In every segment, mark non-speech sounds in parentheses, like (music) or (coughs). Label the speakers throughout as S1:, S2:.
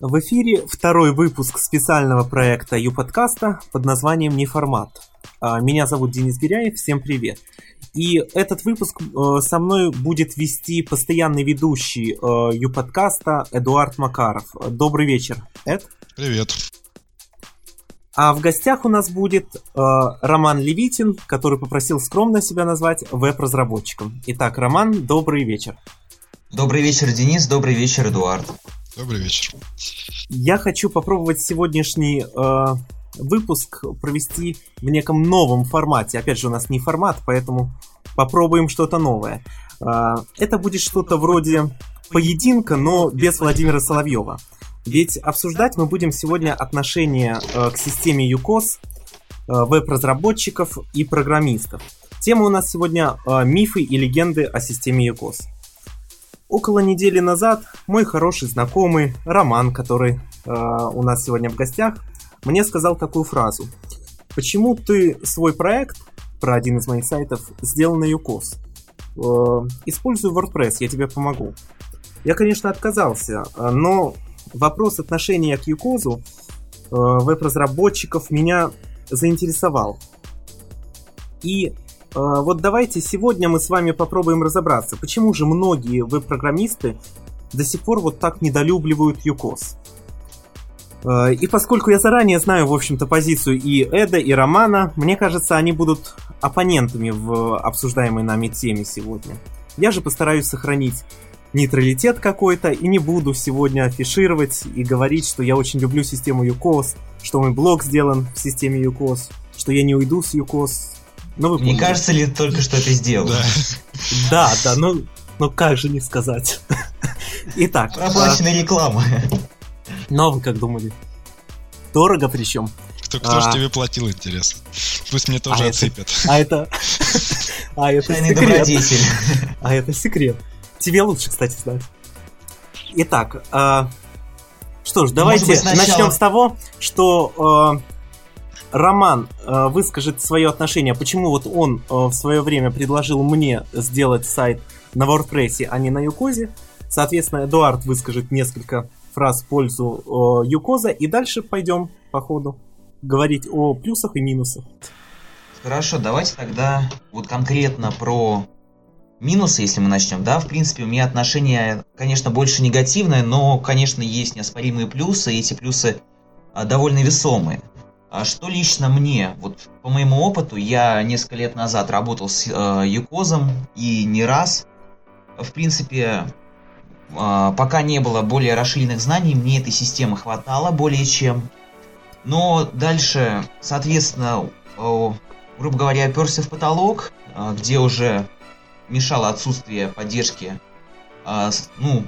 S1: В эфире второй выпуск специального проекта Ю-подкаста под названием «Неформат». А, меня зовут Денис Гиряев, всем привет. И этот выпуск э, со мной будет вести постоянный ведущий э, Ю-подкаста Эдуард Макаров. Добрый вечер, Эд.
S2: Привет.
S1: А в гостях у нас будет э, Роман Левитин, который попросил скромно себя назвать веб-разработчиком. Итак, Роман, добрый вечер.
S3: Добрый вечер, Денис. Добрый вечер, Эдуард.
S2: Добрый вечер.
S1: Я хочу попробовать сегодняшний э, выпуск провести в неком новом формате. Опять же, у нас не формат, поэтому попробуем что-то новое. Э, это будет что-то вроде поединка, но без Владимира Соловьева. Ведь обсуждать мы будем сегодня отношения э, к системе ЮКОС, э, веб-разработчиков и программистов. Тема у нас сегодня э, мифы и легенды о системе ЮКОС. Около недели назад мой хороший знакомый Роман, который э, у нас сегодня в гостях, мне сказал такую фразу. Почему ты свой проект про один из моих сайтов сделал на UCOS? Э, используй WordPress, я тебе помогу. Я, конечно, отказался, но вопрос отношения к UCOS э, веб-разработчиков меня заинтересовал. И вот давайте сегодня мы с вами попробуем разобраться, почему же многие веб-программисты до сих пор вот так недолюбливают UCOS. А, и поскольку я заранее знаю, в общем-то, позицию и Эда, и Романа, мне кажется, они будут оппонентами в обсуждаемой нами теме сегодня. Я же постараюсь сохранить нейтралитет какой-то и не буду сегодня афишировать и говорить, что я очень люблю систему UCOS, что мой блог сделан в системе UCOS, что я не уйду с UCOS,
S3: ну, вы Не кажется ли только, что это сделал?
S1: Да, да, да ну, ну как же не сказать. Итак.
S3: Проплаченная а... реклама.
S1: Ну, вы как думали? Дорого причем.
S2: Кто, кто а... же тебе платил, интересно? Пусть мне тоже а отсыпят.
S1: Это... (laughs) А это... А это секрет. А это секрет. Тебе лучше, кстати, знать. Итак, а... что ж, давайте быть, сначала... начнем с того, что а, Роман э, выскажет свое отношение, почему вот он э, в свое время предложил мне сделать сайт на WordPress, а не на Юкозе. Соответственно, Эдуард выскажет несколько фраз в пользу э, Юкоза, и дальше пойдем по ходу говорить о плюсах и минусах.
S3: Хорошо, давайте тогда вот конкретно про минусы, если мы начнем. Да, в принципе, у меня отношение, конечно, больше негативное, но, конечно, есть неоспоримые плюсы, и эти плюсы а, довольно весомые. А что лично мне, вот по моему опыту, я несколько лет назад работал с э, Юкозом и не раз. В принципе, э, пока не было более расширенных знаний, мне этой системы хватало более чем. Но дальше, соответственно, э, грубо говоря, оперся в потолок, э, где уже мешало отсутствие поддержки э, ну,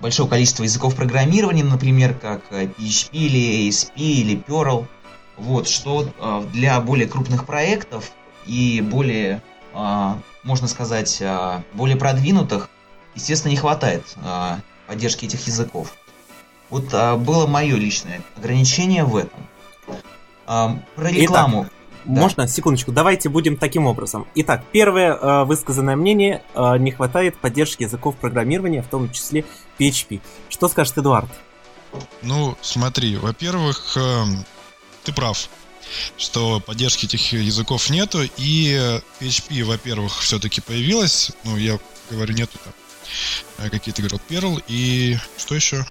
S3: большого количества языков программирования, например, как PHP или ASP или Perl – вот, что э, для более крупных проектов и более, э, можно сказать, э, более продвинутых, естественно, не хватает э, поддержки этих языков. Вот э, было мое личное ограничение в этом. Э, про рекламу.
S1: Итак, да. Можно, секундочку, давайте будем таким образом. Итак, первое э, высказанное мнение, э, не хватает поддержки языков программирования, в том числе PHP. Что скажет Эдуард?
S2: Ну, смотри, во-первых, э, ты прав что поддержки этих языков нету, и PHP, во-первых, все-таки появилась, ну, я говорю, нету там э, какие-то, говорят, Perl, и что еще?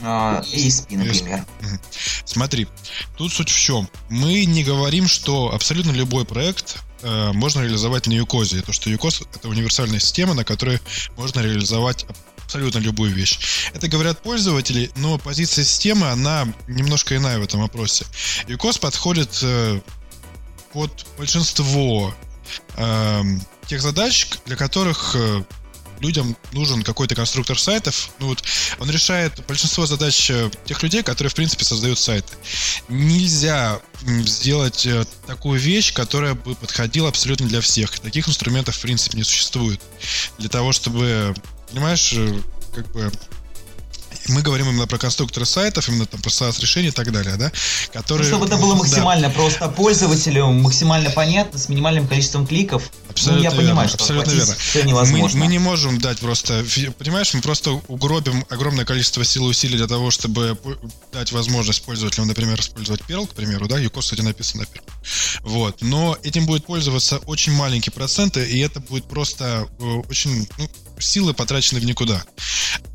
S3: Uh, ASP, например.
S2: Смотри, тут суть в чем. Мы не говорим, что абсолютно любой проект э, можно реализовать на Юкозе. То, что Юкоз — это универсальная система, на которой можно реализовать абсолютно любую вещь. Это говорят пользователи, но позиция системы, она немножко иная в этом вопросе. UCOS подходит э, под большинство э, тех задач, для которых э, людям нужен какой-то конструктор сайтов. Ну вот он решает большинство задач э, тех людей, которые, в принципе, создают сайты. Нельзя сделать э, такую вещь, которая бы подходила абсолютно для всех. Таких инструментов, в принципе, не существует. Для того, чтобы Понимаешь, э, как бы мы говорим именно про конструкторы сайтов, именно там про SaaS-решения и так далее, да,
S3: которые... Ну, чтобы это было максимально да. просто пользователю, максимально понятно, с минимальным количеством кликов.
S2: Абсолютно ну, я верно, понимаю, что абсолютно верно. невозможно. Мы, мы не можем дать просто, понимаешь, мы просто угробим огромное количество сил и усилий для того, чтобы дать возможность пользователям, например, использовать Perl, к примеру, да, UCOS, кстати, написано на Perl. Вот, но этим будет пользоваться очень маленькие проценты, и это будет просто э, очень, ну, силы потрачены в никуда.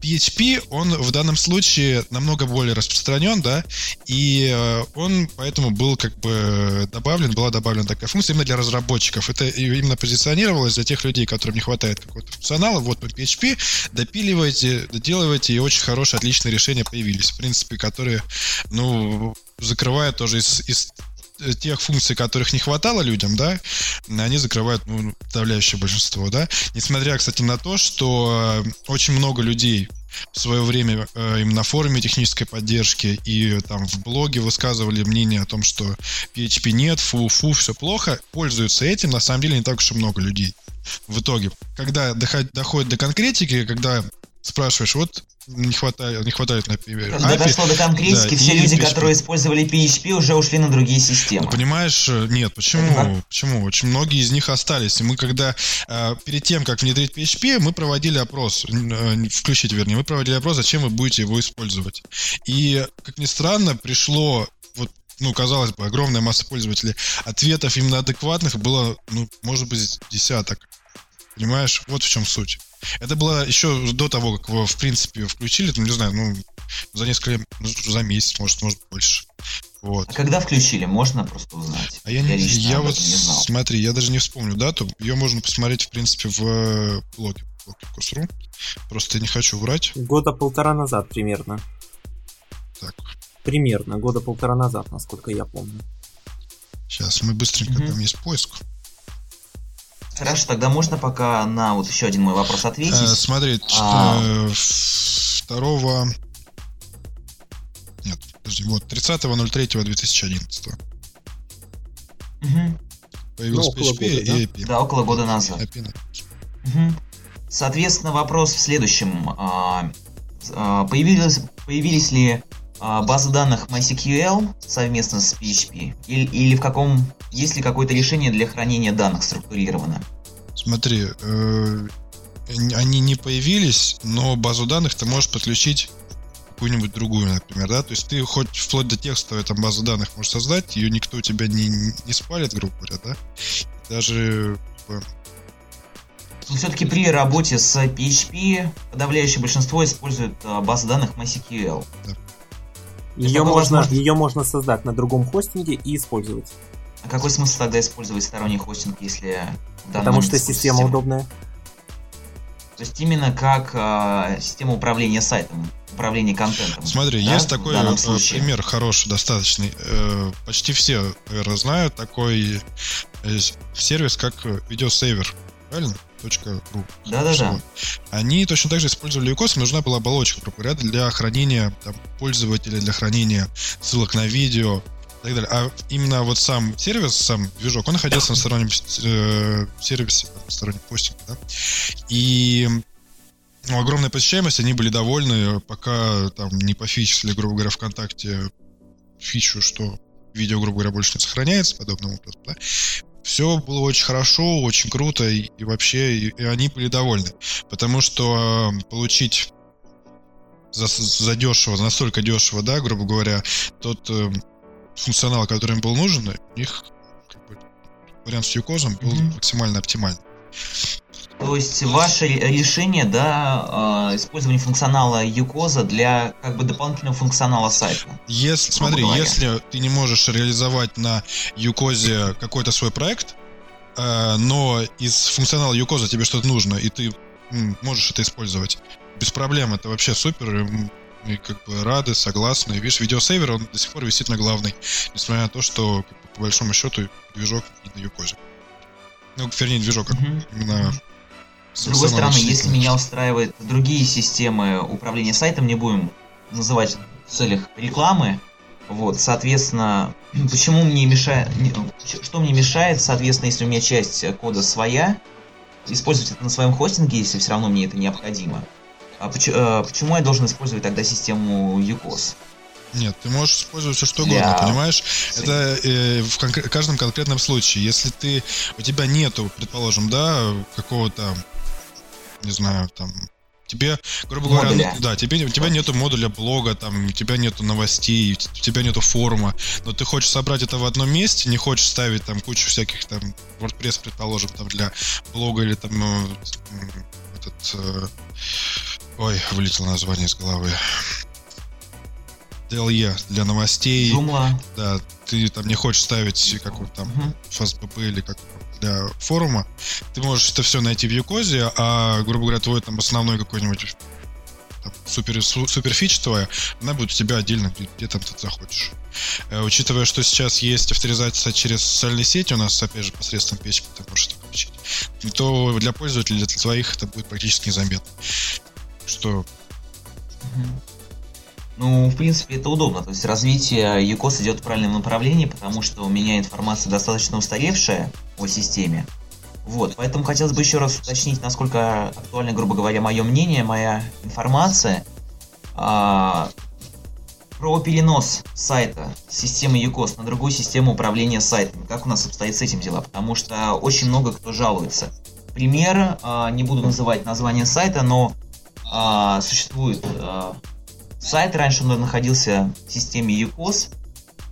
S2: PHP, он в данном случае намного более распространен, да, и э, он поэтому был как бы добавлен, была добавлена такая функция именно для разработчиков. Это именно позиционировалось для тех людей, которым не хватает какого-то функционала. Вот PHP, допиливайте, доделывайте, и очень хорошие, отличные решения появились, в принципе, которые, ну, закрывают тоже из, из тех функций, которых не хватало людям, да, они закрывают ну, подавляющее большинство, да. Несмотря, кстати, на то, что э, очень много людей в свое время э, им на форуме технической поддержки и там в блоге высказывали мнение о том, что PHP нет, фу-фу, все плохо, пользуются этим, на самом деле не так уж и много людей. В итоге, когда доходит до конкретики, когда спрашиваешь, вот не хватает, не хватает, например.
S3: Когда API, дошло до конкретики, да, все люди, PHP. которые использовали PHP, уже ушли на другие системы.
S2: Ну, понимаешь, нет, почему? Это... Почему? Очень многие из них остались. И мы когда э, перед тем, как внедрить PHP, мы проводили опрос, э, включить, вернее, мы проводили опрос, зачем вы будете его использовать. И, как ни странно, пришло вот ну, казалось бы, огромная масса пользователей. Ответов именно адекватных было, ну, может быть, десяток. Понимаешь? Вот в чем суть. Это было еще до того, как его, в принципе, включили, там, не знаю, ну, за несколько, ну, за месяц, может, может больше. Вот.
S3: А когда включили, можно просто узнать?
S2: А я, я, не, я вот, не знал. смотри, я даже не вспомню дату. Ее можно посмотреть, в принципе, в э, блоге, блоге Косру. Просто не хочу врать.
S1: Года полтора назад примерно.
S2: Так.
S1: Примерно, года полтора назад, насколько я помню.
S2: Сейчас мы быстренько, угу. там есть поиск.
S3: Хорошо, тогда можно пока на вот еще один мой вопрос ответить. Э,
S2: смотри, а... второго... Нет, подожди, вот, 30.03.2011. Угу. Появился ну, PHP года, и
S3: да? API. Да, около года назад. API. Угу. Соответственно, вопрос в следующем. А, а, появились, появились ли базы данных MySQL совместно с PHP? Или, или в каком есть ли какое-то решение для хранения данных структурировано?
S2: Смотри, э, они не появились, но базу данных ты можешь подключить какую-нибудь другую, например, да, то есть ты хоть вплоть до текстовой там базу данных можешь создать, ее никто у тебя не, не спалит, грубо говоря, да, даже типа,
S3: но все-таки при работе с PHP подавляющее большинство использует а, базы данных MySQL. Да.
S1: Ее можно, ее можно создать на другом хостинге и использовать.
S3: А какой смысл тогда использовать сторонний хостинг, если...
S1: Потому что система, система удобная.
S3: То есть именно как э, система управления сайтом, управления контентом.
S2: Смотри, да, есть такой э, пример хороший, достаточный. Э, почти все, наверное, знают такой э, сервис, как видеосейвер. Правильно? .ru.
S3: Да-да-да.
S2: Они точно так же использовали UCOS, нужна была оболочка, грубо для хранения там, пользователя, для хранения ссылок на видео и так далее. А именно вот сам сервис, сам движок, он находился на стороннем э, сервисе, на стороннем хостинге, да. И ну, огромная посещаемость, они были довольны, пока там не пофичили, грубо говоря, ВКонтакте фичу, что видео, грубо говоря, больше не сохраняется подобным образом, да все было очень хорошо, очень круто, и, и вообще и, и они были довольны. Потому что э, получить за, за дешево, настолько дешево, да, грубо говоря, тот э, функционал, который им был нужен, у них как бы, вариант с юкозом был mm-hmm. максимально оптимальный.
S3: То есть ваше решение, да, э, использование функционала Юкоза для как бы дополнительного функционала сайта.
S2: Если, смотри, говоря. если ты не можешь реализовать на Юкозе какой-то свой проект, э, но из функционала Юкоза тебе что-то нужно, и ты можешь это использовать, без проблем, это вообще супер, и как бы рады, согласны. Видишь, видеосейвер, он до сих пор висит на главной, несмотря на то, что как бы, по большому счету движок не на Юкозе. Ну, вернее, движок, mm-hmm. именно
S3: с другой стороны, если меня устраивают другие системы управления сайтом, не будем называть в целях рекламы, вот, соответственно, (clears throat) почему мне мешает, что мне мешает, соответственно, если у меня часть кода своя, использовать это на своем хостинге, если все равно мне это необходимо. А почему, э, почему я должен использовать тогда систему UCOS?
S2: Нет, ты можешь использовать все что угодно, Для... понимаешь? Это э, в конкр- каждом конкретном случае. Если ты у тебя нету, предположим, да, какого-то, не знаю, там тебе, грубо говоря, модуля. да, тебе, у тебя нету модуля блога, там, у тебя нету новостей, у тебя нету форума, но ты хочешь собрать это в одном месте, не хочешь ставить там кучу всяких там WordPress, предположим, там для блога или там ну, этот, э, ой, вылетело название из головы. DLE для новостей.
S3: Joomla.
S2: Да, ты там не хочешь ставить какой-то там uh-huh. FastBP или как для форума, ты можешь это все найти в Юкозе, а, грубо говоря, твой там основной какой-нибудь там, супер, супер фич твоя, она будет у тебя отдельно, где, где там ты захочешь. Э, учитывая, что сейчас есть авторизация через социальные сети, у нас, опять же, посредством PHP ты можешь это получить, то для пользователей, для твоих это будет практически незаметно. Что
S3: ну, в принципе, это удобно. То есть развитие ЮКОС идет в правильном направлении, потому что у меня информация достаточно устаревшая о системе. Вот, поэтому хотелось бы еще раз уточнить, насколько актуально, грубо говоря, мое мнение, моя информация а, про перенос сайта системы ЮКОС на другую систему управления сайтами. Как у нас обстоит с этим дела? Потому что очень много кто жалуется. Пример, а, не буду называть название сайта, но а, существует а, сайт, раньше он находился в системе ЮКОС,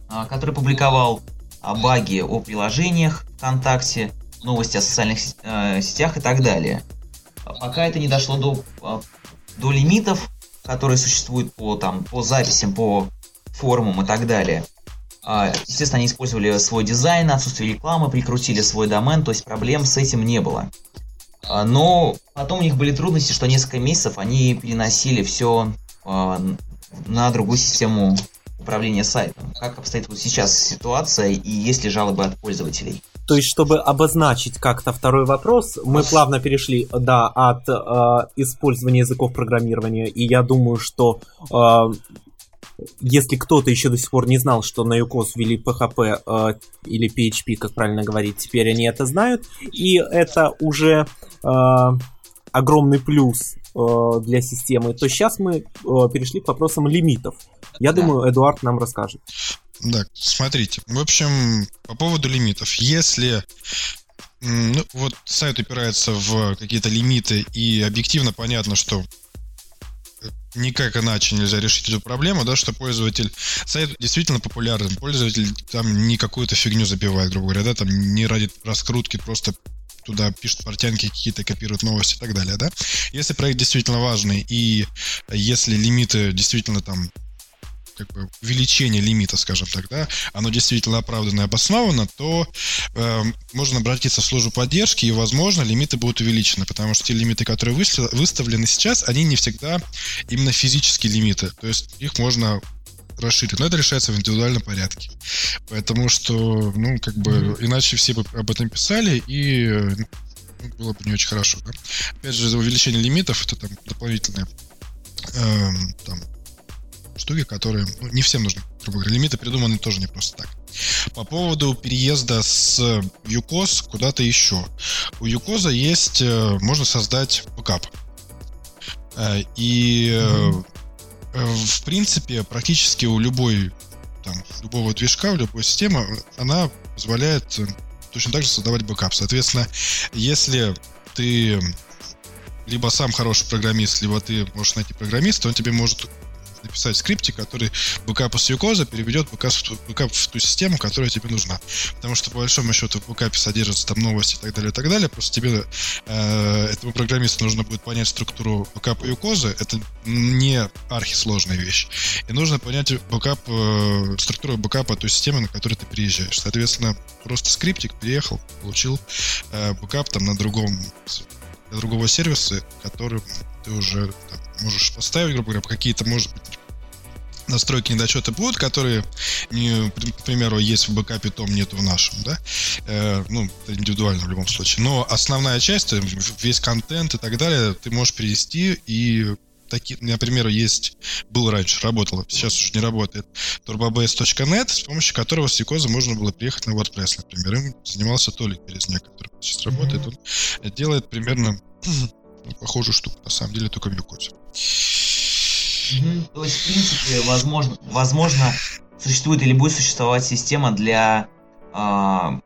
S3: а, который публиковал а, баги о приложениях ВКонтакте, новости о социальных э, сетях и так далее. А пока это не дошло до, до лимитов, которые существуют по, там, по записям, по форумам и так далее. Естественно, они использовали свой дизайн, отсутствие рекламы, прикрутили свой домен, то есть проблем с этим не было. Но потом у них были трудности, что несколько месяцев они переносили все на другую систему управления сайтом. Как обстоит вот сейчас ситуация и есть ли жалобы от пользователей?
S1: То есть, чтобы обозначить как-то второй вопрос, мы плавно перешли, да, от э, использования языков программирования, и я думаю, что э, если кто-то еще до сих пор не знал, что на UCOS ввели PHP э, или PHP, как правильно говорить, теперь они это знают, и это уже э, огромный плюс для системы, то сейчас мы э, перешли к вопросам лимитов. Я думаю, Эдуард нам расскажет.
S2: Да, смотрите. В общем, по поводу лимитов. Если ну, вот сайт упирается в какие-то лимиты, и объективно понятно, что никак иначе нельзя решить эту проблему, да, что пользователь, сайт действительно популярен, пользователь там не какую-то фигню забивает, грубо говоря, да, там не ради раскрутки просто туда пишут портянки какие-то, копируют новости и так далее, да. Если проект действительно важный и если лимиты действительно там как бы увеличение лимита, скажем так, да, оно действительно оправданно и обосновано, то э, можно обратиться в службу поддержки, и, возможно, лимиты будут увеличены, потому что те лимиты, которые выставлены сейчас, они не всегда именно физические лимиты, то есть их можно расширить. Но это решается в индивидуальном порядке. Потому что, ну, как бы, mm-hmm. иначе все бы об этом писали, и ну, было бы не очень хорошо. Да? Опять же, увеличение лимитов это там дополнительные э, там, штуки, которые ну, не всем нужны. Грубо говоря, лимиты придуманы тоже не просто так. По поводу переезда с uCoz куда-то еще. У uCoz а есть, э, можно создать бэкап. Э, и mm-hmm. Э, в принципе, практически у любой там, любого движка, у любой системы, она позволяет э, точно так же создавать бэкап. Соответственно, если ты либо сам хороший программист, либо ты можешь найти программиста, он тебе может написать скриптик, который бэкап с uCoz'а переведет бэкап, бэкап в ту систему, которая тебе нужна. Потому что, по большому счету, в бэкапе содержатся там новости и так далее, и так далее. Просто тебе, э, этому программисту нужно будет понять структуру бэкапа uCoz'а. Это не архисложная вещь. И нужно понять бэкап, э, структуру бэкапа той системы, на которую ты приезжаешь. Соответственно, просто скриптик приехал, получил э, бэкап там на другом другого сервиса, который ты уже там, можешь поставить, грубо говоря, какие-то, может быть, настройки недочеты будут, которые, не, к примеру, есть в бэкапе, том нету в нашем, да, э, ну, индивидуально в любом случае, но основная часть, весь контент и так далее, ты можешь перевести и такие, например, есть, был раньше, работало, сейчас уже не работает, turbobase.net, с помощью которого с Якоза можно было приехать на WordPress, например. Им занимался Толик Березняк, который сейчас работает. Он делает примерно похожую штуку, на самом деле, только в Юкоте.
S3: То есть, в принципе, возможно, возможно, существует или будет существовать система для, э,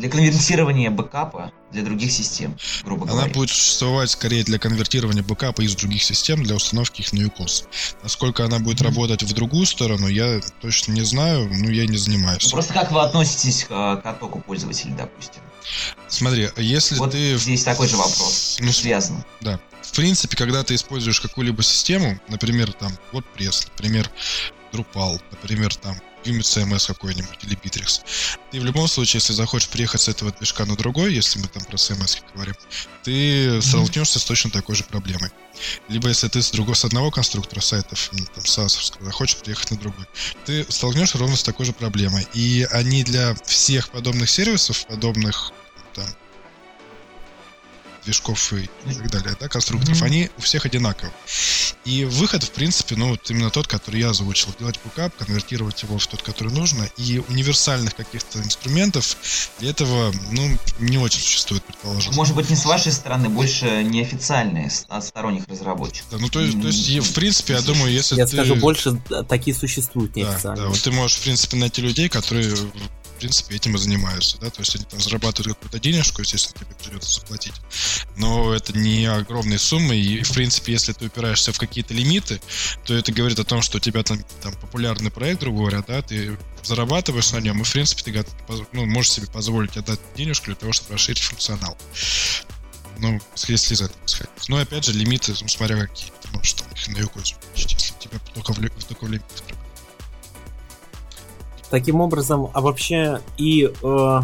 S3: для конвертирования бэкапа для других систем, грубо
S2: Она
S3: говоря.
S2: будет существовать скорее для конвертирования бэкапа из других систем для установки их на UCOS. Насколько она будет
S3: Мгм.
S2: работать в другую сторону, я точно не знаю, ну я не
S3: Ну,
S2: занимаюсь.
S3: Просто как вы относитесь к, э, к оттоку пользователей, допустим?
S2: Смотри, если
S3: вот
S2: ты...
S3: здесь такой же вопрос
S2: Ну,
S3: связан.
S2: Да. В принципе, когда ты используешь какую-либо систему, например, там WordPress, например, Drupal, например, там Unit CMS какой-нибудь или Bittrex, ты в любом случае, если захочешь приехать с этого движка на другой, если мы там про CMS говорим, ты столкнешься с точно такой же проблемой. Либо если ты с другого, с одного конструктора сайтов, ну, там, SaaS, захочешь приехать на другой, ты столкнешься ровно с такой же проблемой. И они для всех подобных сервисов, подобных там, движков и так далее, да, конструкторов,
S3: Мгм.
S2: они у всех одинаковы. И выход, в принципе, ну, вот именно тот, который я озвучил. Делать бэкап, конвертировать его в тот, который нужно. И универсальных каких-то инструментов для этого, ну, не очень существует, предположим.
S3: Может быть, не с вашей стороны, больше неофициальные, от сторонних разработчиков.
S2: Да, ну, то есть, то есть, в принципе, я думаю, если
S1: Я
S2: ты...
S1: скажу больше, да, такие существуют
S2: Да,
S1: неофициально.
S2: да, вот ты можешь, в принципе, найти людей, которые, принципе, этим и занимаются, да, то есть они там зарабатывают какую-то денежку, естественно, тебе придется заплатить, но это не огромные суммы, и, в принципе, если ты упираешься в какие-то лимиты, то это говорит о том, что у тебя там, там популярный проект, грубо говоря, да, ты зарабатываешь на нем, и, в принципе, ты ну, можешь себе позволить отдать денежку для того, чтобы расширить функционал. Ну, если из этого исходить. Но, опять же, лимиты, ну, смотря какие. Можешь там их на увеличить, если тебя только в, ли- в лимит
S1: Таким образом, а вообще и э,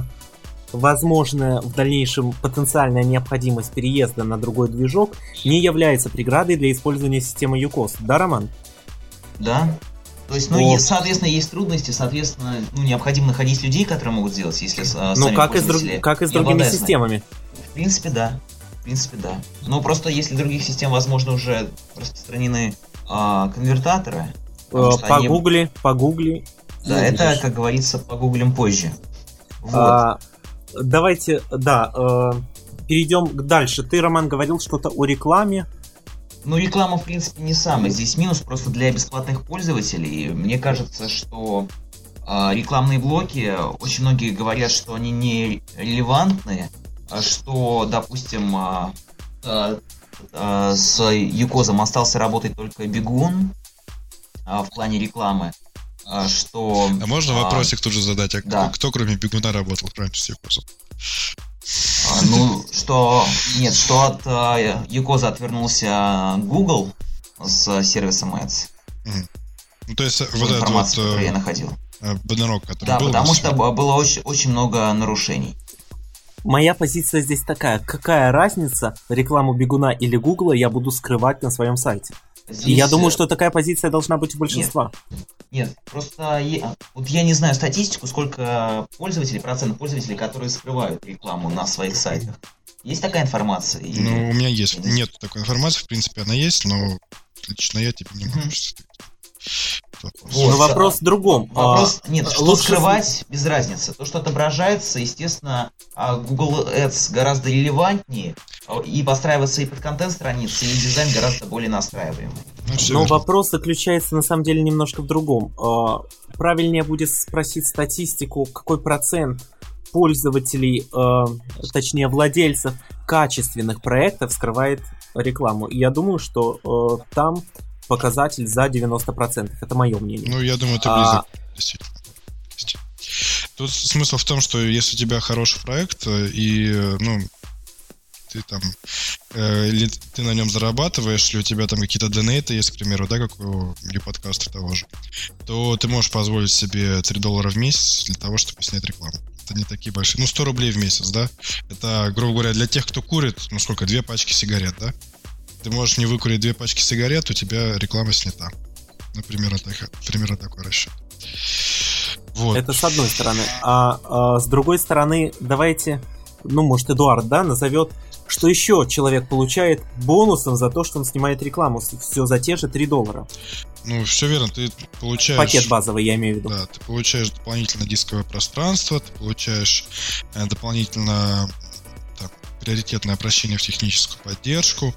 S1: возможная в дальнейшем потенциальная необходимость переезда на другой движок не является преградой для использования системы UCOS. Да, Роман?
S3: Да? То есть, ну,
S1: Вот.
S3: соответственно, есть трудности, соответственно, ну, необходимо находить людей, которые могут сделать, если э,
S1: Ну, как и с, друг- как и с другими системами.
S3: В принципе, да. В принципе, да. Но просто если других систем, возможно, уже распространены а, конвертаторы,
S1: Э,
S3: они-
S1: Погугли, погугли.
S3: Да, это, как говорится, погуглим позже. Вот.
S1: А, давайте, да, э, перейдем дальше. Ты, Роман, говорил что-то о рекламе.
S3: Ну, реклама, в принципе, не самый. Здесь минус просто для бесплатных пользователей. Мне кажется, что а, рекламные блоки, очень многие говорят, что они не релевантны, а что, допустим, а, а, с Юкозом остался работать только Бегун в плане рекламы, что...
S2: А можно
S3: а,
S2: вопросик тут же задать? А
S3: да.
S2: кто, кроме бегуна работал раньше с Юкосом?
S3: А, Ну, что... Нет, что от а, Юкоза отвернулся Google с сервисом Ads.
S2: Ну, то есть, вот этот вот
S3: которую я
S2: э,
S3: находил.
S2: э, баннерок, который
S3: Да,
S2: был.
S3: потому что было очень, очень много нарушений.
S1: Моя позиция здесь такая. Какая разница, рекламу Бегуна или Гугла я буду скрывать на своем сайте?
S3: Здесь,
S1: я думаю,
S3: э,
S1: что такая позиция должна быть у большинства.
S3: Нет, просто я, вот я не знаю статистику, сколько пользователей, процент пользователей, которые скрывают рекламу на своих сайтах. Есть такая информация? Или-
S2: Ну, у меня есть. Нет такой информации, в принципе, она есть, но лично я тебе не могу
S3: Мгм.
S2: Вопрос.
S3: Вот.
S1: Но вопрос в другом.
S3: Вопрос,
S1: А,
S3: нет, что
S1: лучше
S3: скрывать, без разницы. То, что отображается, естественно, а Google Ads гораздо релевантнее, а, и подстраивается и под контент страницы, и дизайн гораздо более настраиваемый.
S2: Ну,
S1: Но вопрос заключается на самом деле немножко в другом. А, Правильнее будет спросить статистику, какой процент пользователей, точнее владельцев качественных проектов скрывает рекламу. И я думаю, что там показатель за 90%. Это мое мнение.
S2: Ну, я думаю,
S1: А,
S2: близок, действительно. Есть. Тут смысл в том, что если у тебя хороший проект, э, и, э, ну, ты там, э, или ты на нем зарабатываешь, или у тебя там какие-то донейты есть, к примеру, да, как у подкаста того же, то ты можешь позволить себе 3 доллара в месяц для того, чтобы снять рекламу. Это не такие большие. Ну, 100 рублей в месяц, да? Это, грубо говоря, для тех, кто курит, ну, сколько, две пачки сигарет, да? Ты можешь не выкурить две пачки сигарет, у тебя реклама снята. Например, так, примерно такой расчет. Вот.
S1: Это с одной стороны. А, а с другой стороны, давайте, ну, может, Эдуард, да, назовет, что еще человек получает бонусом за то, что он снимает рекламу. Все за те же 3 доллара.
S2: Ну, все верно, ты получаешь...
S1: Пакет базовый, я имею в виду.
S2: Да, ты получаешь дополнительно дисковое пространство, ты получаешь э, дополнительно там, приоритетное обращение в техническую поддержку.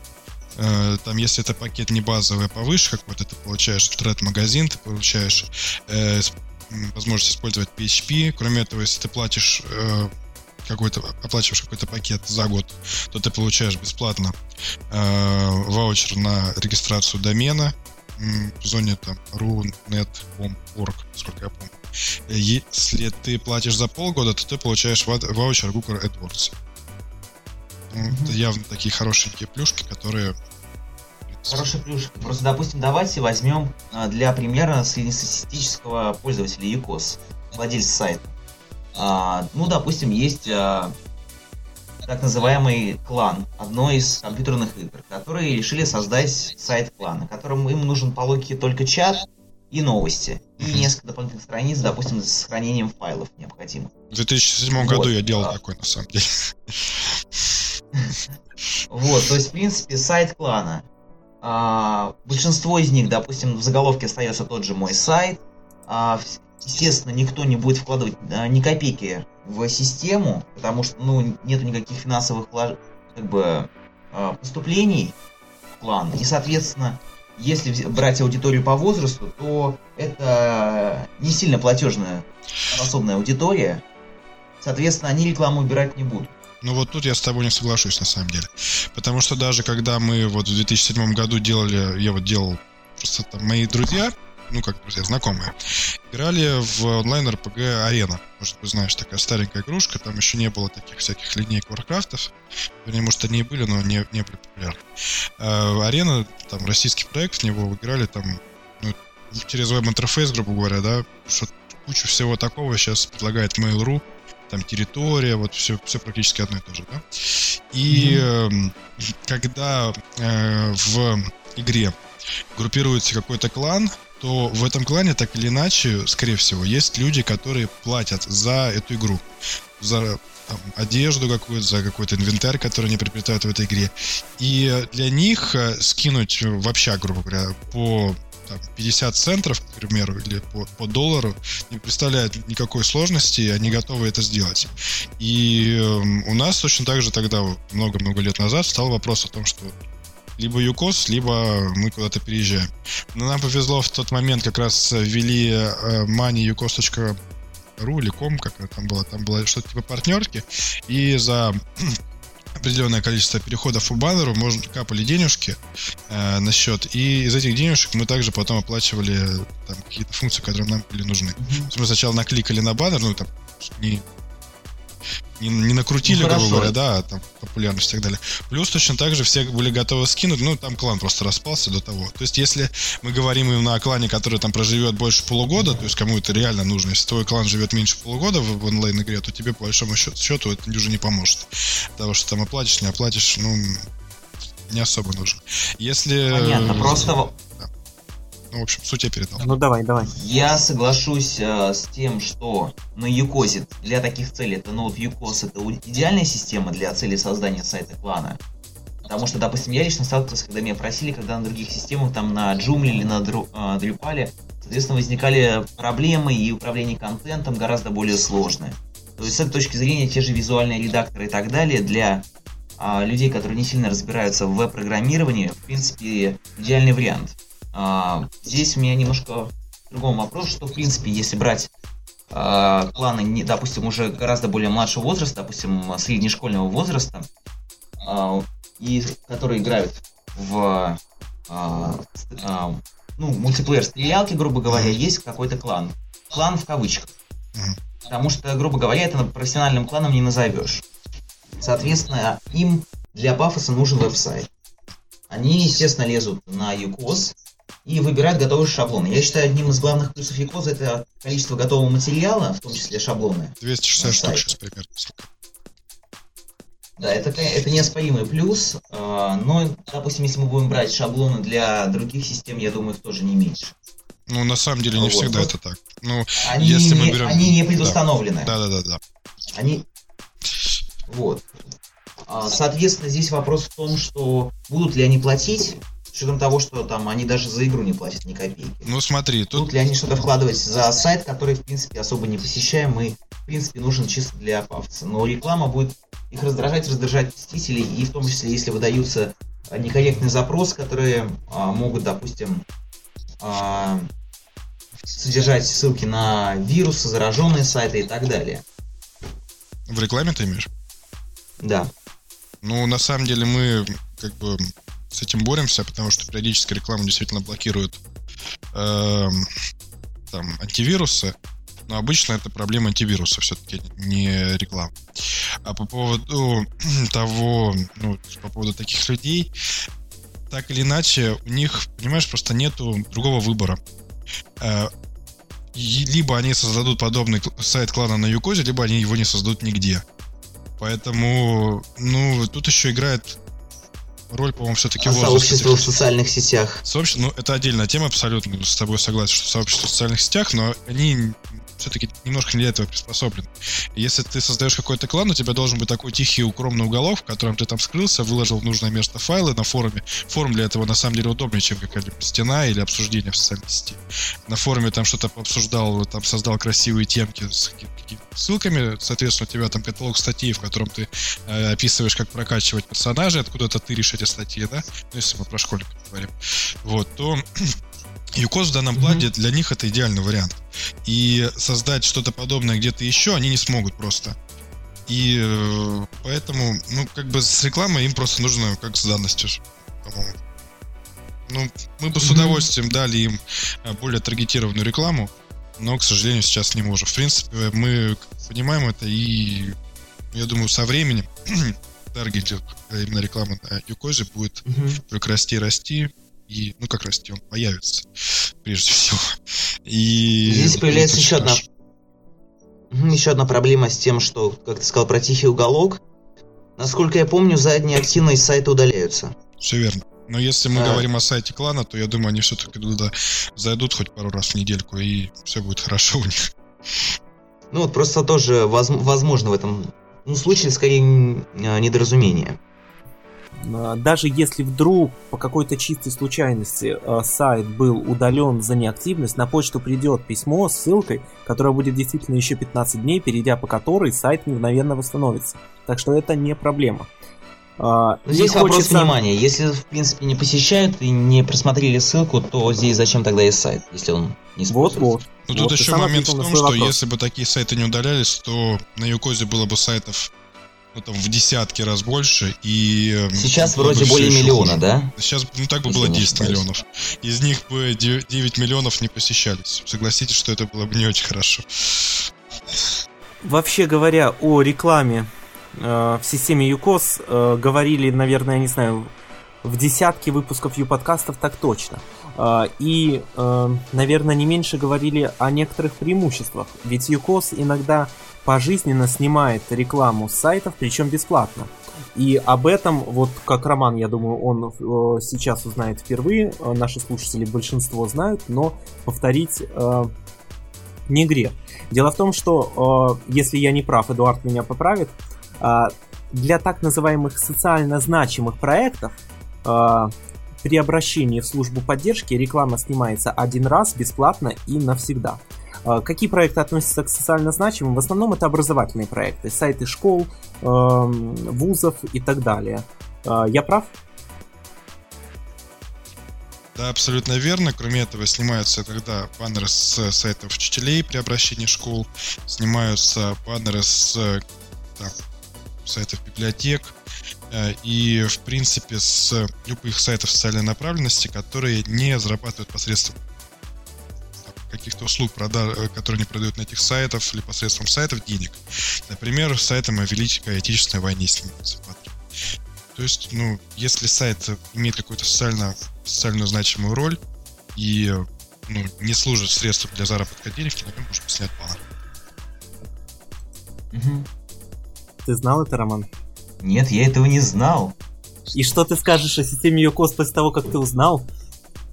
S2: Э, там, если это пакет не базовый, а повыше какой-то, ты получаешь тред-магазин, ты получаешь э, возможность использовать PHP. Кроме этого, если ты платишь э, какой-то, оплачиваешь какой-то пакет за год, то ты получаешь бесплатно э, ваучер на регистрацию домена в зоне там ru.net.org, сколько я помню. Если ты платишь за полгода, то ты получаешь ваучер Google AdWords. Mm-hmm. Это явно такие хорошенькие плюшки, которые...
S3: Хорошие плюшки. Просто, допустим, давайте возьмем а, для примера среднестатистического пользователя ECOS, владельца сайта. А, ну, допустим, есть а, так называемый клан одной из компьютерных игр, которые решили создать сайт клана, которым им нужен по логике только чат и новости. И несколько дополнительных страниц, допустим, с сохранением файлов необходимых.
S2: В 2007 вот. году я делал а... такой, на самом деле. (laughs)
S3: Вот, то есть, в принципе, сайт клана. А, большинство из них, допустим, в заголовке остается тот же мой сайт. А, естественно, никто не будет вкладывать а, ни копейки в систему, потому что ну, нету никаких финансовых как бы, а, поступлений в клан. И, соответственно, если брать аудиторию по возрасту, то это не сильно платежная способная аудитория. Соответственно, они рекламу убирать не будут.
S2: Ну вот тут я с тобой не соглашусь на самом деле. Потому что даже когда мы вот в 2007 году делали, я вот делал просто там мои друзья, ну как друзья, знакомые, играли в онлайн-РПГ Арена. Может, ты знаешь, такая старенькая игрушка, там еще не было таких всяких Lineage, Warcraft'ов. Вернее, может, они и были, но не, не были популярны. А, Арена, там, российский проект, в него играли там ну, через веб-интерфейс, грубо говоря, да, что кучу всего такого сейчас предлагает Mail.ru, там территория, вот все, все практически одно и то же, да. И mm-hmm. э, когда э, в игре группируется какой-то клан, то в этом клане так или иначе, скорее всего, есть люди, которые платят за эту игру. За там, одежду какую-то, за какой-то инвентарь, который они приобретают в этой игре. И для них э, скинуть в общак, грубо говоря, по там, 50 центов, к примеру, или по, по доллару, не представляет никакой сложности, и они готовы это сделать. И э, у нас точно так же тогда, много-много лет назад, стал вопрос о том, что либо ЮКОС, либо мы куда-то переезжаем. Но нам повезло в тот момент как раз ввели э, moneyukos.ru или ком, как там было, там было что-то типа партнерки, и за определенное количество переходов у баннеру можно капали денежки э, на счет, и из этих денежек мы также потом оплачивали там какие-то функции, которые нам были нужны. Mm-hmm. Мы сначала накликали на баннер, ну там не не, не накрутили, ну, грубо говоря, да, там популярность и так далее. Плюс точно так же все были готовы скинуть, ну, там клан просто распался до того. То есть, если мы говорим именно о клане, который там проживет больше полугода, то есть кому это реально нужно, если твой клан живет меньше полугода в, в онлайн-игре, то тебе по большому счету, счету это уже не поможет. Потому что там оплатишь, не оплатишь, ну, не особо нужен. Если...
S3: Понятно, просто
S2: ну, в общем, суть я передал.
S1: Ну, давай, давай.
S3: Я соглашусь э, с тем, что на Юкозе для таких целей это Node Юкос это идеальная система для цели создания сайта клана. Потому что, допустим, я лично сталкивался, когда меня просили, когда на других системах, там на Joomla или на Drupal, э, соответственно, возникали проблемы и управление контентом гораздо более сложные. То есть, с этой точки зрения, те же визуальные редакторы и так далее для а, людей, которые не сильно разбираются в веб-программировании, в принципе, идеальный вариант. А, здесь у меня немножко другой вопрос, что в принципе, если брать а, кланы, не, допустим, уже гораздо более младшего возраста, допустим, среднешкольного возраста, а, и которые играют в а, а, ну, мультиплеер стрелялки, грубо говоря, есть какой-то клан. Клан в кавычках. Потому что, грубо говоря, это профессиональным кланом не назовешь. Соответственно, им для пафоса нужен веб-сайт. Они, естественно, лезут на UCOS, и выбирать готовые шаблоны. Я считаю, одним из главных плюсов Якоза это количество готового материала, в том числе шаблоны.
S2: 260 штук сейчас примерно.
S3: Да, это, это неоспоримый плюс, а, но, допустим, если мы будем брать шаблоны для других систем, я думаю, их тоже не меньше.
S2: Ну, на самом деле, не вот. всегда это так. Ну,
S3: они, если мы берем... они не предустановлены.
S2: Да, да, да, да.
S3: Они... Вот. А, соответственно, здесь вопрос в том, что будут ли они платить учетом того, что там они даже за игру не платят ни копейки.
S2: Ну смотри,
S3: тут... Будут ли они что-то вкладывать за сайт, который, в принципе, особо не посещаем, и принципе, нужен чисто для пафоса. Но реклама будет их раздражать, раздражать посетителей, и в том числе, если выдаются некорректные запросы, которые а, могут, допустим, а, содержать ссылки на вирусы, зараженные сайты и так далее.
S2: В рекламе ты имеешь?
S3: Да.
S2: Ну, на самом деле мы как бы с этим боремся, потому что периодически рекламу действительно блокируют э, там антивирусы, но обычно это проблема антивируса все-таки, не реклама. А по поводу (clears throat) того, ну, по поводу таких людей, так или иначе, у них, понимаешь, просто нету другого выбора. Э, либо они создадут подобный сайт клана на Юкозе, либо они его не создадут нигде. Поэтому, ну, тут еще играет роль, по-моему, все-таки
S3: а Сообщество в социальных сетях.
S2: Сообщество, ну, это отдельная тема, абсолютно с тобой согласен, что сообщество в социальных сетях, но они все-таки немножко не для этого приспособлен. Если ты создаешь какой-то клан, у тебя должен быть такой тихий укромный уголок, в котором ты там скрылся, выложил в нужное место файлы на форуме. Форум для этого на самом деле удобнее, чем какая-нибудь стена или обсуждение в социальной сети. На форуме там что-то обсуждал, там создал красивые темки с какими-то ссылками, соответственно, у тебя там каталог статей, в котором ты э, описываешь, как прокачивать персонажей, откуда-то ты решишь эти статьи, да? Ну, если мы про школьников говорим. Вот, то (clears throat) Юкос в данном mm-hmm. плане для них это идеальный вариант. И создать что-то подобное где-то еще они не смогут просто. И э, поэтому, ну, как бы с рекламой им просто нужно как с данностью, по-моему. Ну, мы бы mm-hmm. с удовольствием дали им э, более таргетированную рекламу, но, к сожалению, сейчас не можем. В принципе, мы понимаем это, и я думаю, со временем (clears throat) таргетинг э, именно рекламы на Юкозе будет mm-hmm. только расти и расти и, ну, как расти, он появится, прежде всего. И
S3: Здесь появляется еще одна... Еще одна проблема с тем, что, как ты сказал, про тихий уголок. Насколько я помню, задние активные сайты удаляются.
S2: Все верно. Но если мы а... говорим о сайте клана, то я думаю, они все-таки туда зайдут хоть пару раз в недельку, и все будет хорошо у них.
S3: Ну вот просто тоже возможно в этом ну, случае скорее недоразумение.
S1: А, даже если вдруг по какой-то чистой случайности а, сайт был удален за неактивность, на почту придет письмо с ссылкой, которая будет действительно еще 15 дней, перейдя по которой сайт мгновенно восстановится. Так что это не проблема.
S3: А, здесь и вопрос хочется... внимания. Если, в принципе, не посещают и не просмотрели ссылку, то здесь зачем тогда есть сайт, если он не используется? Вот, вот.
S2: Ну, тут вот, еще момент в том, что вопрос. если бы такие сайты не удалялись, то на Юкозе было бы сайтов ну, там, в десятки раз больше, и...
S3: Эм, Сейчас вроде более миллиона, хуже. да?
S2: Сейчас, ну, так бы Если было 10 миллионов. Из них бы 9 миллионов не посещались. Согласитесь, что это было бы не очень хорошо.
S1: Вообще говоря о рекламе э, в системе ЮКОС, э, говорили, наверное, я не знаю, в десятки выпусков Ю-подкастов так точно. Э, и, э, наверное, не меньше говорили о некоторых преимуществах. Ведь ЮКОС иногда пожизненно снимает рекламу с сайтов, причем бесплатно. И об этом, вот как Роман, я думаю, он э, сейчас узнает впервые, э, наши слушатели большинство знают, но повторить э, не грех. Дело в том, что, э, если я не прав, Эдуард меня поправит, э, для так называемых социально значимых проектов э, при обращении в службу поддержки реклама снимается один раз бесплатно и навсегда. А, какие проекты относятся к социально значимым? В основном это образовательные проекты, сайты школ, эм, вузов и так далее. А, я прав?
S2: Да, абсолютно верно. Кроме этого, снимаются тогда баннеры с сайтов учителей при обращении школ, снимаются баннеры с там, сайтов библиотек э, и, в принципе, с любых сайтов социальной направленности, которые не зарабатывают посредством каких-то услуг, прода- э, которые они продают на этих сайтах или посредством сайтов денег. Например, сайтом о Великой Отечественной войне, если посмотрим. То есть, ну, если сайт имеет какую-то социально, социальную значимую роль и ну, не служит средством для заработка денег, то на нем можно снять баннер.
S1: Угу. Ты знал это, Роман?
S3: Нет, я этого не знал.
S1: И что ты скажешь о системе Йокос после того, как ты узнал?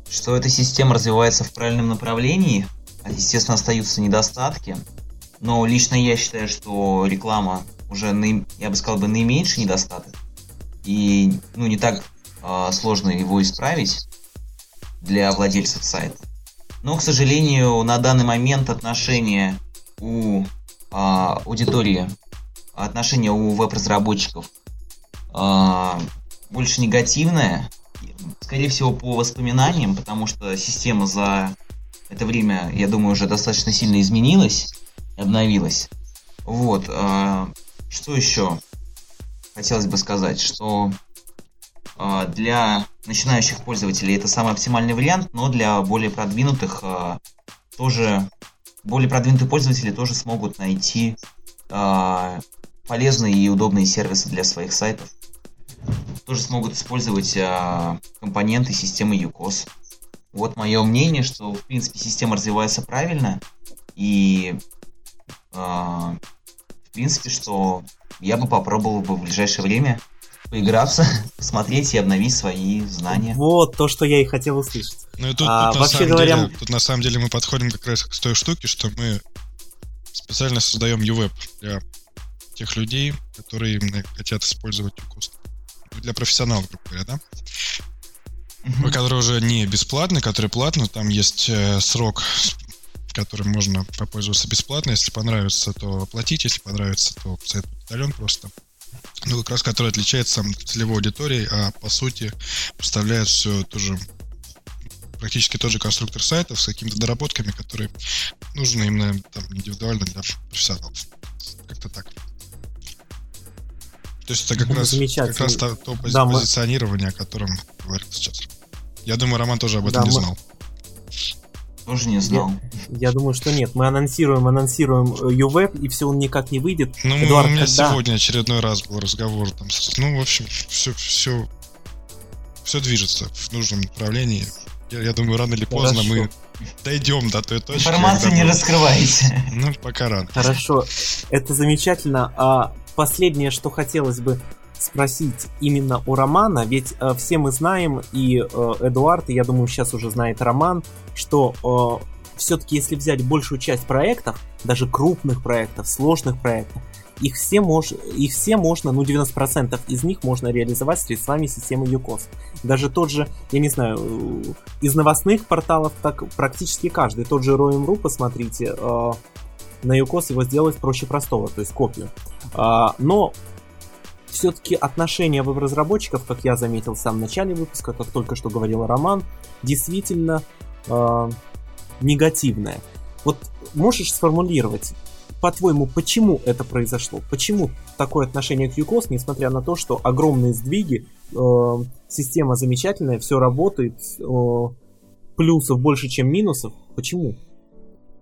S3: Что эта система развивается в правильном направлении, а, естественно, остаются недостатки. Но лично я считаю, что реклама уже, я бы сказал, бы наименьший недостаток. И ну, не так э, сложно его исправить для владельцев сайта. Но, к сожалению, на данный момент отношения у аудитории, отношение у веб-разработчиков больше негативное, скорее всего, по воспоминаниям, потому что система за это время, я думаю, уже достаточно сильно изменилась обновилась. Вот. Что еще хотелось бы сказать, что для начинающих пользователей это самый оптимальный вариант, но для более продвинутых тоже более продвинутые пользователи тоже смогут найти полезные и удобные сервисы для своих сайтов тоже смогут использовать а, компоненты системы UCOS. Вот мое мнение, что в принципе система развивается правильно и а, в принципе, что я бы попробовал бы в ближайшее время поиграться, (laughs) посмотреть и обновить свои знания.
S1: Вот то, что я и хотел услышать.
S2: Ну и тут, а, тут, вообще на говоря... деле, тут на самом деле мы подходим как раз к той штуке, что мы специально создаем UWeb для тех людей, которые именно хотят использовать UCOS для профессионалов, грубо говоря, да? Uh-huh. Который уже не бесплатный, который платный, там есть э, срок, которым можно попользоваться бесплатно. Если понравится, то оплатить, если понравится, то сайт удален просто. Ну, как раз который отличается от целевой аудитории, а по сути представляет все тоже практически тот же конструктор сайтов с какими-то доработками, которые нужны именно там, индивидуально для профессионалов. Как-то так. То есть это как, раз, как раз то, то пози- да, позиционирование, мы... о котором говорил сейчас. Я думаю, Роман тоже об этом да, не мы... знал.
S3: Тоже не знал.
S1: Я, я думаю, что нет. Мы анонсируем, анонсируем UWeb, и все он никак не выйдет.
S2: Ну, Эдуард, у меня когда... сегодня очередной раз был разговор там. Ну, в общем, все, все, все движется в нужном направлении. Я, я думаю, рано или поздно Хорошо. мы дойдем до той точки.
S3: Информацию не раскрывайте. (laughs)
S2: Ну, пока рано.
S1: Хорошо, это замечательно. А последнее, что хотелось бы спросить именно у Романа, ведь э, все мы знаем, и э, Эдуард, и я думаю, сейчас уже знает Роман, что э, все-таки если взять большую часть проектов, даже крупных проектов, сложных проектов, их все, мож... их все можно, ну 90% из них можно реализовать средствами системы UCOS. Даже тот же, я не знаю, э, из новостных порталов так практически каждый, тот же Roam.ru, посмотрите, э, на UCOS его сделать проще простого, то есть копию. Но все-таки отношение веб-разработчиков, как я заметил в самом начале выпуска, как только что говорил Роман, действительно э, негативное. Вот можешь сформулировать, по-твоему, почему это произошло? Почему такое отношение к UCOS, несмотря на то, что огромные сдвиги, э, система замечательная, все работает, э, плюсов больше, чем минусов? Почему?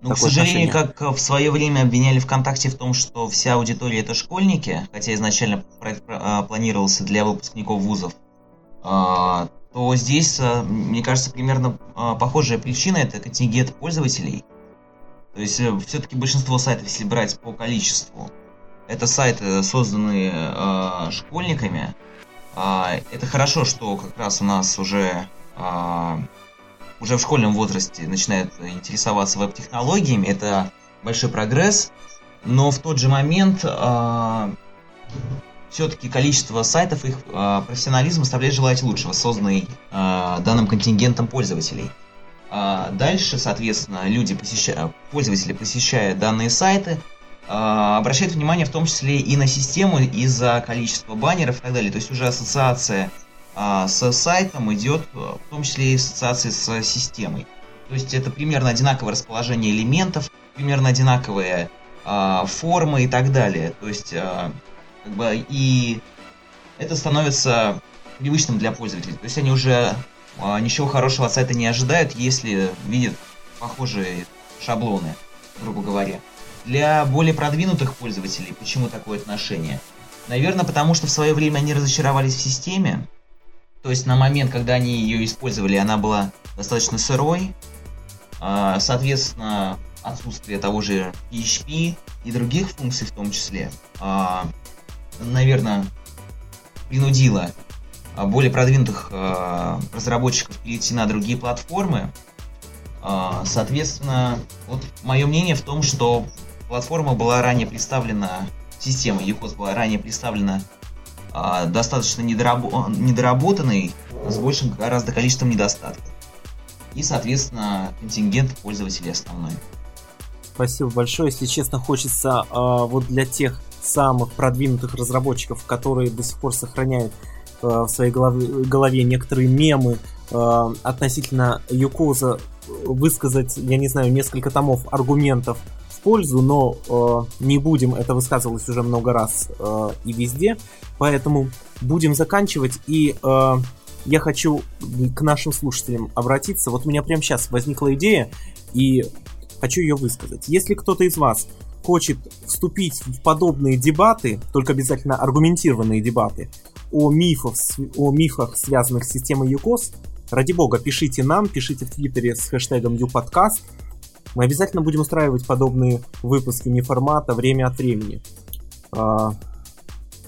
S3: Ну, к сожалению, отношение. как в свое время обвиняли ВКонтакте в том, что вся аудитория это школьники, хотя изначально проект а, планировался для выпускников вузов, а, то здесь, а, мне кажется, примерно похожая причина это контингент пользователей. То есть э, все-таки большинство сайтов, если брать по количеству, это сайты, созданные школьниками. Это хорошо, что как раз у нас уже уже в школьном возрасте начинают интересоваться веб-технологиями, это большой прогресс, но в тот же момент э, а, все-таки количество сайтов, их э, профессионализм оставляет желать лучшего, созданный э, данным контингентом пользователей. А дальше, соответственно, люди, посещая, пользователи, посещая данные сайты, обращают внимание в том числе и на систему из-за количества баннеров и так далее. То есть уже ассоциация с сайтом идет э, в том числе и ассоциации с системой. То есть это примерно одинаковое расположение элементов, примерно одинаковые а, формы и так далее. То есть а, как бы и это становится привычным для пользователей. То есть они уже а, ничего хорошего от сайта не ожидают, если видят похожие шаблоны, грубо говоря. Для более продвинутых пользователей почему такое отношение? Наверное, потому что в свое время они разочаровались в системе, то есть на момент, когда они ее использовали, она была достаточно сырой. А, соответственно, отсутствие того же PHP и других функций в том числе, а, наверное, принудило а, более продвинутых разработчиков перейти на другие платформы. Соответственно, вот мое мнение в том, что платформа была ранее представлена, система UCOS была ранее представлена а, достаточно недорабо- недоработанный, с большим гораздо количеством недостатков. И, соответственно, контингент пользователей основной.
S1: Спасибо большое. Если честно, хочется э, вот для тех самых продвинутых разработчиков, которые до сих пор сохраняют э, в своей голове, голове некоторые мемы э, относительно Юкоза, высказать, я не знаю, несколько томов аргументов пользу, но э, не будем, это высказывалось уже много раз э, и везде, поэтому будем заканчивать и э, я хочу к нашим слушателям обратиться. Вот у меня прямо сейчас возникла идея, и хочу ее высказать. Если кто-то из вас хочет вступить в подобные дебаты, только обязательно аргументированные дебаты, о, мифах, о мифах, связанных с системой ЮКОС, ради бога, пишите нам, пишите в Твиттере с хэштегом ЮПодкаст. Мы обязательно будем устраивать подобные выпуски неформата время от времени. А,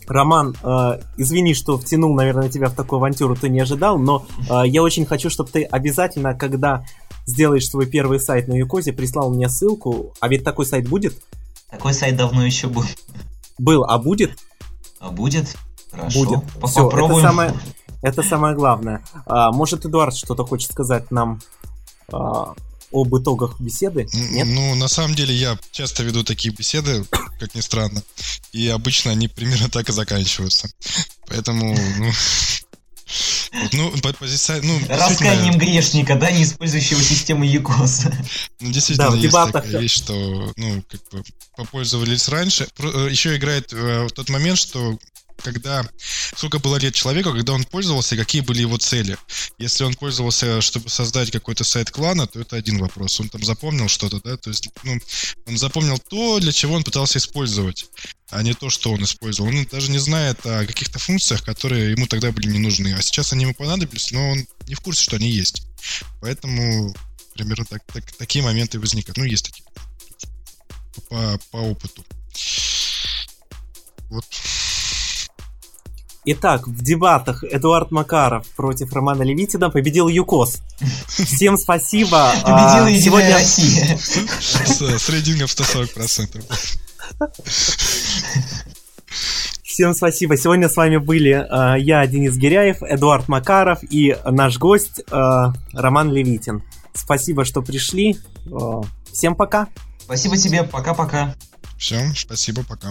S1: Роман, э, извини, что втянул, наверное, тебя в такую авантюру, ты не ожидал, но э, я очень хочу, чтобы ты обязательно, когда сделаешь свой первый сайт на Юкозе, прислал мне ссылку. А ведь такой сайт будет?
S3: Такой сайт давно еще был.
S1: Был, а будет?
S3: А будет? Хорошо.
S1: Будет. Все, Попробуем. это самое, это самое главное. А, может, Эдуард что-то хочет сказать нам а, об итогах беседы?
S2: Нет? Ну, на самом деле, я часто веду такие беседы, (coughs) как ни странно, и обычно они примерно так и заканчиваются. Поэтому, ну, (laughs) ну, по, позиция, ну,
S3: Расканием грешника, да, не использующего систему ЮКОС.
S2: Ну, действительно, да, есть дебатах... такая вещь, что, ну, как бы, попользовались раньше. Э, Еще играет э, тот момент, что когда сколько было лет человеку, когда он пользовался, какие были его цели. Если он пользовался, чтобы создать какой-то сайт клана, то это один вопрос. Он там запомнил что-то, да, то есть ну, он запомнил то, для чего он пытался использовать, а не то, что он использовал. Он даже не знает о каких-то функциях, которые ему тогда были не нужны. А сейчас они ему понадобились, но он не в курсе, что они есть. Поэтому примерно так, так, такие моменты возникают. Ну, есть такие. По, по опыту.
S1: Вот. Итак, в дебатах Эдуард Макаров против Романа Левитина победил ЮКОС. Всем спасибо.
S3: Победила Единая Сегодня... Россия.
S2: С рейтингом 140%.
S1: Всем спасибо. Сегодня с вами были э, я, Денис Гиряев, Эдуард Макаров и наш гость э, Роман Левитин. Спасибо, что пришли. Э, всем пока.
S3: Спасибо тебе. Пока-пока.
S2: Всем спасибо, пока.